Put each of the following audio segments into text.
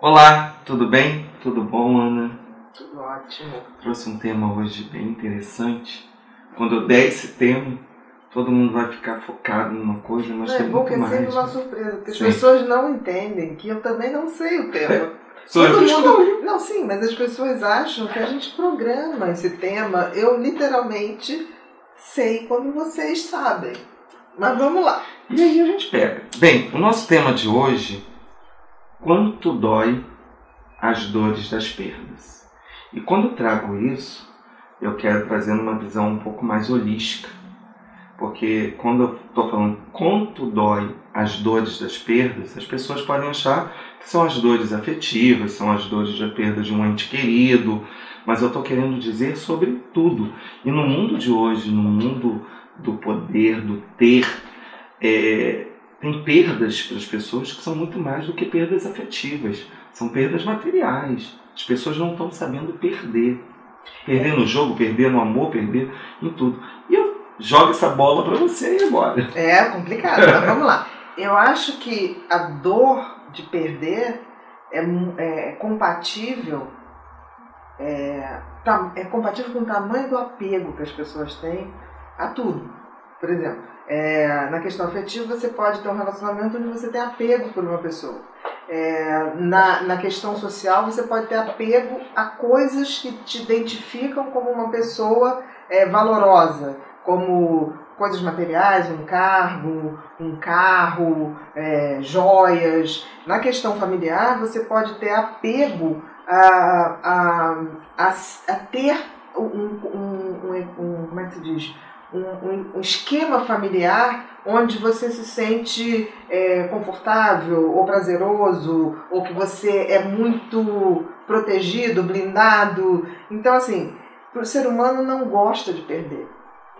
Olá, tudo bem? Tudo bom, Ana? Tudo ótimo. Trouxe um tema hoje bem interessante. Quando eu der esse tema, todo mundo vai ficar focado numa coisa, mas é tem bom muito que é mais. sempre uma surpresa, porque as Sim. pessoas não entendem que eu também não sei o tema. Sou eu Todo que mundo-. Não, sim, mas as pessoas acham que a gente programa esse tema. Eu literalmente sei quando vocês sabem. Mas vamos lá. E aí a gente pega. Bem, o nosso tema de hoje, quanto dói as dores das perdas. E quando trago isso, eu quero trazer uma visão um pouco mais holística. Porque quando eu estou falando quanto dói as dores das perdas, as pessoas podem achar que são as dores afetivas, são as dores da perda de um ente querido, mas eu estou querendo dizer sobre tudo. E no mundo de hoje, no mundo do poder, do ter, é, tem perdas para as pessoas que são muito mais do que perdas afetivas, são perdas materiais. As pessoas não estão sabendo perder. Perder no jogo, perder no amor, perder em tudo. E eu jogo essa bola para você aí agora. É complicado, mas vamos lá. Eu acho que a dor de perder é, mu- é compatível é, é compatível com o tamanho do apego que as pessoas têm a tudo. Por exemplo, é, na questão afetiva você pode ter um relacionamento onde você tem apego por uma pessoa. É, na, na questão social você pode ter apego a coisas que te identificam como uma pessoa é, valorosa, como coisas materiais, um cargo, um carro, é, joias. Na questão familiar, você pode ter apego a, a, a, a ter um, um, um, um- como é que se diz? Um, um- esquema familiar onde você se sente é, confortável ou prazeroso, ou que você é muito protegido, blindado. Então, assim, o ser humano não gosta de perder.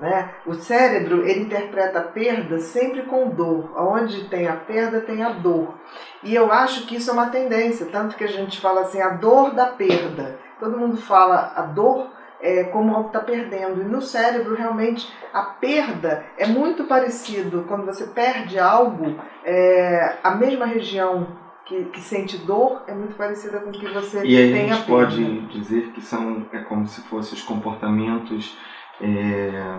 Né? O cérebro ele interpreta a perda sempre com dor. Onde tem a perda, tem a dor. E eu acho que isso é uma tendência, tanto que a gente fala assim, a dor da perda. Todo mundo fala a dor é, como algo que está perdendo. E no cérebro, realmente, a perda é muito parecido. Quando você perde algo, é, a mesma região que, que sente dor é muito parecida com o que você E aí tem a a gente perda. pode dizer que são é como se fossem os comportamentos é,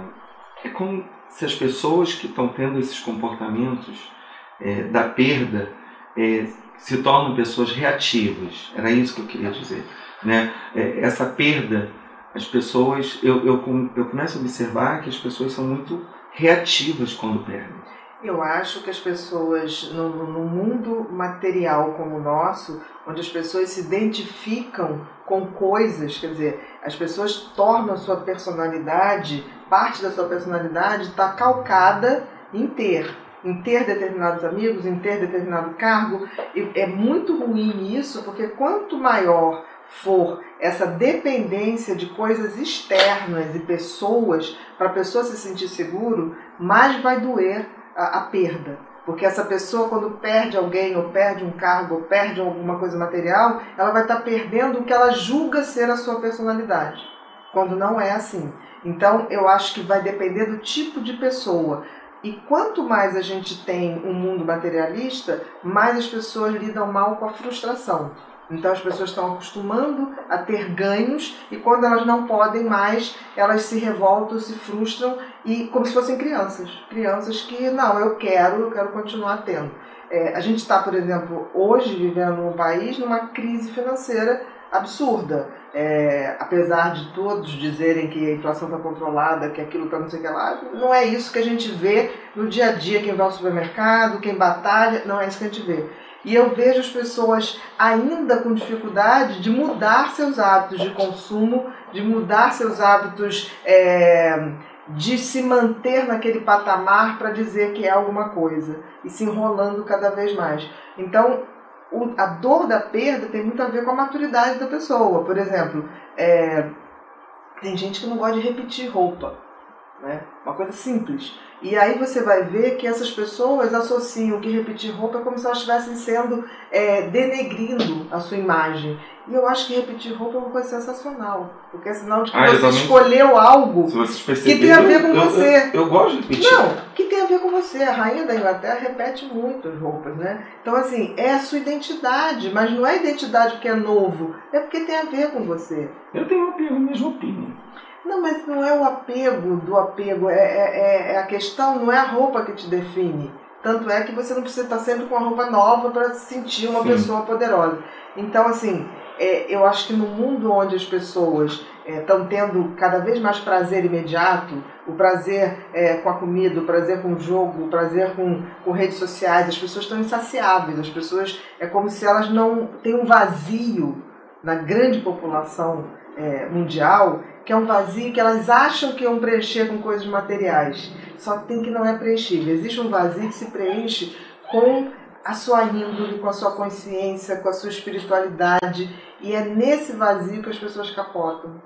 é como se as pessoas que estão tendo esses comportamentos é, da perda é, se tornam pessoas reativas. Era isso que eu queria dizer, né? É, essa perda, as pessoas eu, eu eu começo a observar que as pessoas são muito reativas quando perdem. Eu acho que as pessoas, no, no mundo material como o nosso, onde as pessoas se identificam com coisas, quer dizer, as pessoas tornam a sua personalidade, parte da sua personalidade está calcada em ter, em ter determinados amigos, em ter determinado cargo. É muito ruim isso, porque quanto maior for essa dependência de coisas externas e pessoas, para a pessoa se sentir seguro, mais vai doer a, a perda. Porque essa pessoa, quando perde alguém, ou perde um cargo, ou perde alguma coisa material, ela vai estar perdendo o que ela julga ser a sua personalidade. Quando não é assim. Então, eu acho que vai depender do tipo de pessoa. E quanto mais a gente tem um mundo materialista, mais as pessoas lidam mal com a frustração. Então as pessoas estão acostumando a ter ganhos e quando elas não podem mais, elas se revoltam, se frustram e como se fossem crianças. Crianças que, não, eu quero, eu quero continuar tendo. É, a gente está, por exemplo, hoje vivendo num país numa crise financeira absurda. É, apesar de todos dizerem que a inflação está controlada, que aquilo está não sei o que lá, não é isso que a gente vê no dia a dia, quem vai ao supermercado, quem batalha, não é isso que a gente vê. E eu vejo as pessoas ainda com dificuldade de mudar seus hábitos de consumo, de mudar seus hábitos é, de se manter naquele patamar para dizer que é alguma coisa e se enrolando cada vez mais. Então, o- a dor da perda tem muito a ver com a maturidade da pessoa. Por exemplo, é, tem gente que não gosta de repetir roupa, né? Uma coisa simples. E aí você vai ver que essas pessoas associam que repetir roupa é como se elas estivessem sendo é, denegrindo a sua imagem. E eu acho que repetir roupa é uma coisa sensacional. Porque é sinal de que Ah, você escolheu algo perceberem, tem a ver com eu, você. Eu, eu gosto de repetir. não, que tem a ver com você. A rainha da Inglaterra repete muito as roupas, né? Então, assim, é a sua identidade, mas não é identidade porque é novo, é porque tem a ver com você. Eu tenho um às minhas roupinhas. Não, mas não é o apego do apego, é, é, é a questão, não é a roupa que te define. Tanto é que você não precisa estar sempre com uma roupa nova para se sentir uma Sim. pessoa poderosa. Então, assim, é, eu acho que no mundo onde as pessoas estão é, tendo cada vez mais prazer imediato, o prazer é, com a comida, o prazer com o jogo, o prazer com, com redes sociais, as pessoas estão insaciáveis, as pessoas é como se elas não têm um vazio na grande população é, mundial, que é um vazio que elas acham que iam preencher com coisas materiais. Só que tem que não é preenchível. Existe um vazio que se preenche com a sua índole, com a sua consciência, com a sua espiritualidade. E é nesse vazio que as pessoas capotam.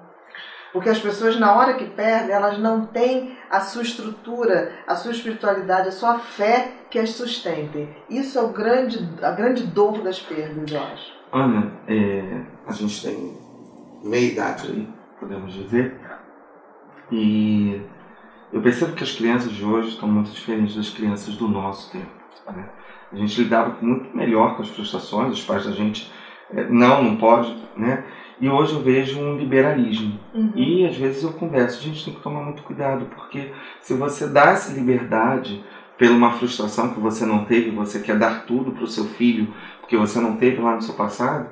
Porque as pessoas, na hora que perdem, elas não têm a sua estrutura, a sua espiritualidade, a sua fé que as sustentem. Isso é o grande, a grande dor das perdas, eu acho. Ana, é, a gente tem meia idade aí, podemos dizer, e eu percebo que as crianças de hoje estão muito diferentes das crianças do nosso tempo. Né? A gente lidava muito melhor com as frustrações, os pais da gente é, não, não pode, né? E hoje eu vejo um liberalismo. Uhum. E às vezes eu converso, a gente tem que tomar muito cuidado, porque se você dá essa liberdade pela uma frustração que você não teve, você quer dar tudo para o seu filho, porque você não teve lá no seu passado,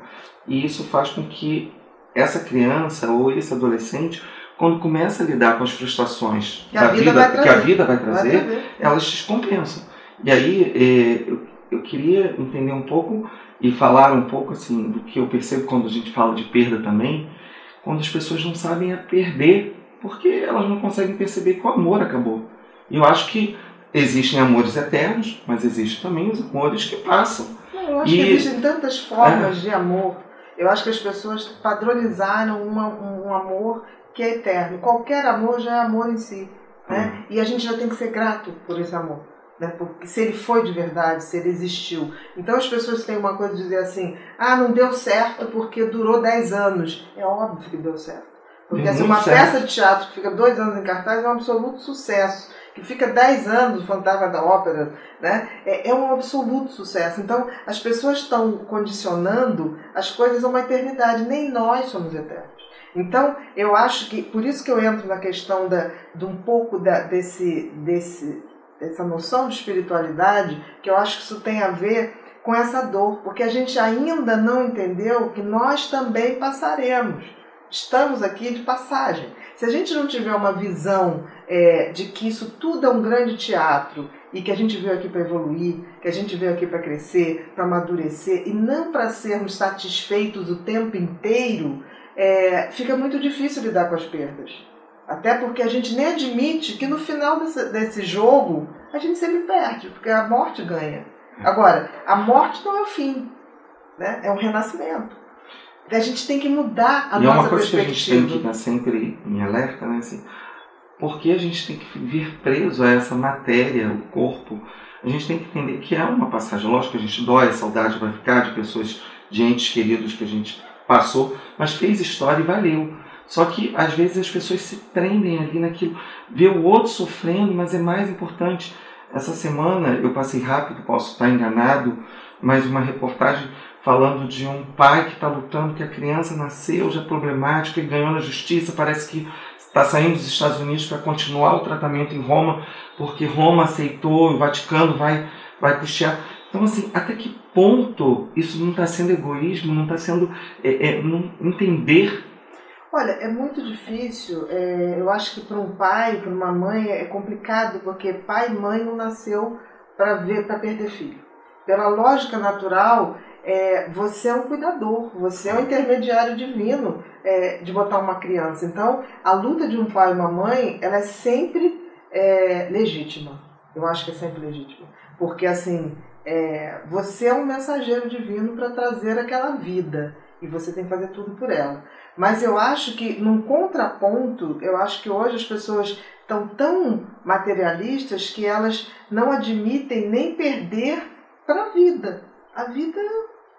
e isso faz com que essa criança ou esse adolescente, quando começa a lidar com as frustrações que, a vida, vida que a vida vai trazer, vai trazer. elas descompensam. E aí eh, eu, eu queria entender um pouco e falar um pouco assim do que eu percebo quando a gente fala de perda também, quando as pessoas não sabem a perder, porque elas não conseguem perceber que o amor acabou. E eu acho que existem amores eternos, mas existem também os amores que passam. Não, eu acho e... que existem tantas formas é... de amor. Eu acho que as pessoas padronizaram uma, um amor que é eterno. Qualquer amor já é amor em si. Né? Hum. E a gente já tem que ser grato por esse amor né? Porque se ele foi de verdade, se ele existiu. Então as pessoas têm uma coisa de dizer assim: ah, não deu certo porque durou 10 anos. É óbvio que deu certo. Porque assim, uma certo. peça de teatro que fica dois anos em cartaz é um absoluto sucesso. Que fica 10 anos, Fantasma da Ópera, né? É, é um absoluto sucesso. Então, as pessoas estão condicionando as coisas a uma eternidade. Nem nós somos eternos. Então, eu acho que, por isso que eu entro na questão da, de um pouco da, desse, desse essa noção de espiritualidade, que eu acho que isso tem a ver com essa dor, porque a gente ainda não entendeu que nós também passaremos. Estamos aqui de passagem. Se a gente não tiver uma visão é, de que isso tudo é um grande teatro e que a gente veio aqui para evoluir, que a gente veio aqui para crescer, para amadurecer e não para sermos satisfeitos o tempo inteiro, é, fica muito difícil lidar com as perdas. Até porque a gente nem admite que no final desse, desse jogo a gente sempre perde, porque a morte ganha. Agora, a morte não é o fim, né? é um renascimento. A gente tem que mudar a e nossa é uma coisa perspectiva. que a gente tem que estar sempre em alerta, né? Assim, porque a gente tem que vir preso a essa matéria, o corpo. A gente tem que entender que é uma passagem. Lógico que a gente dói, a saudade vai ficar de pessoas, de entes queridos que a gente passou, mas fez história e valeu. Só que às vezes as pessoas se prendem ali naquilo, vê o outro sofrendo, mas é mais importante. Essa semana eu passei rápido, posso estar enganado, mas uma reportagem falando de um pai que está lutando, que a criança nasceu já problemática e ganhou na justiça, parece que está saindo dos Estados Unidos para continuar o tratamento em Roma, porque Roma aceitou, o Vaticano vai, vai custear. Então, assim, até que ponto isso não está sendo egoísmo, não está sendo é, é, não entender Olha, é muito difícil. É, eu acho que para um pai, para uma mãe, é complicado, porque pai e mãe não nasceu para ver, para perder filho. Pela lógica natural, é, você é um cuidador, você é um intermediário divino é, de botar uma criança. Então, a luta de um pai e uma mãe, ela é sempre é, legítima. Eu acho que é sempre legítima. Porque, assim, é, você é um mensageiro divino para trazer aquela vida. E você tem que fazer tudo por ela. Mas eu acho que, num contraponto, eu acho que hoje as pessoas estão tão materialistas que elas não admitem nem perder para a vida. A vida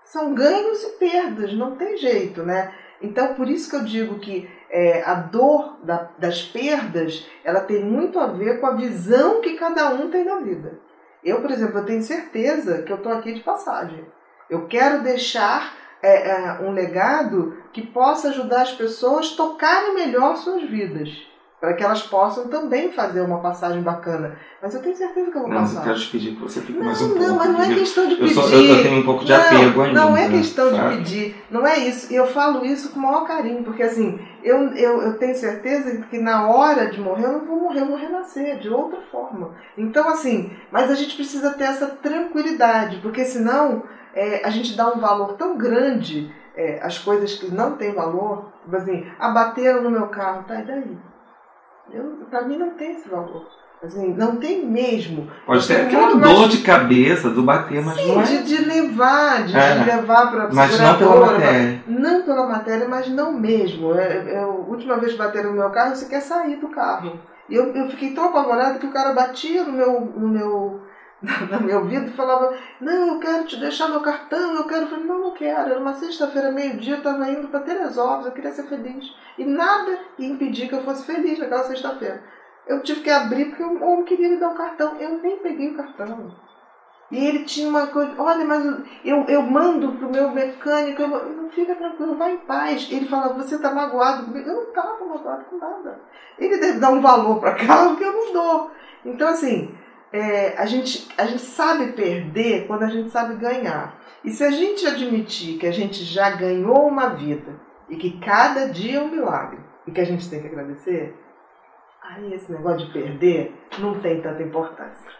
são ganhos e perdas, não tem jeito, né? Então, por isso que eu digo que é, a dor da, das perdas, ela tem muito a ver com a visão que cada um tem da vida. Eu, por exemplo, eu tenho certeza que eu estou aqui de passagem. Eu quero deixar é, é, um legado que possa ajudar as pessoas a tocarem melhor suas vidas para que elas possam também fazer uma passagem bacana. Mas eu tenho certeza que eu vou não, passar. Não, eu quero te pedir que você fique não, mais um pouco. Não, mas não é questão de pedir. Eu, sou, eu, tenho um pouco de não, apego ainda. Não é questão sabe? de pedir, não é isso. E eu falo isso com o maior carinho, porque assim, eu, eu, eu tenho certeza que na hora de morrer eu não vou morrer, eu vou renascer de outra forma. Então, assim, mas a gente precisa ter essa tranquilidade, porque senão é, a gente dá um valor tão grande é, às coisas que não têm valor, tipo assim, abateram no meu carro, tá, e daí? Para mim não tem esse valor. Assim, não tem mesmo. Pode ter aquela mais... dor de cabeça do bater, mas Sim, não é. De, de levar, de, é. de levar para a Mas não pela matéria. Não pela matéria, mas não mesmo. É, é, a última vez que bateram no meu carro, você quer sair do carro. E eu, eu fiquei tão apavorada que o cara batia no meu, no meu, no meu ouvido e falava: Não, eu quero te deixar meu cartão, eu quero. Eu falei: Não, não quero. Era uma sexta-feira, meio-dia, eu estava indo para Teresópolis, eu queria ser feliz. E nada ia impedir que eu fosse feliz naquela sexta-feira. Eu tive que abrir porque o homem queria me dar um cartão. Eu nem peguei o cartão. E ele tinha uma coisa, olha, mas eu, eu mando pro meu mecânico, eu, não fica tranquilo, vai em paz. Ele fala, você tá magoado comigo? Eu não estava magoado com nada. Ele deve dar um valor para carro que eu não dou. Então, assim, é, a, gente, a gente sabe perder quando a gente sabe ganhar. E se a gente admitir que a gente já ganhou uma vida e que cada dia é um milagre e que a gente tem que agradecer, aí esse negócio de perder não tem tanta importância.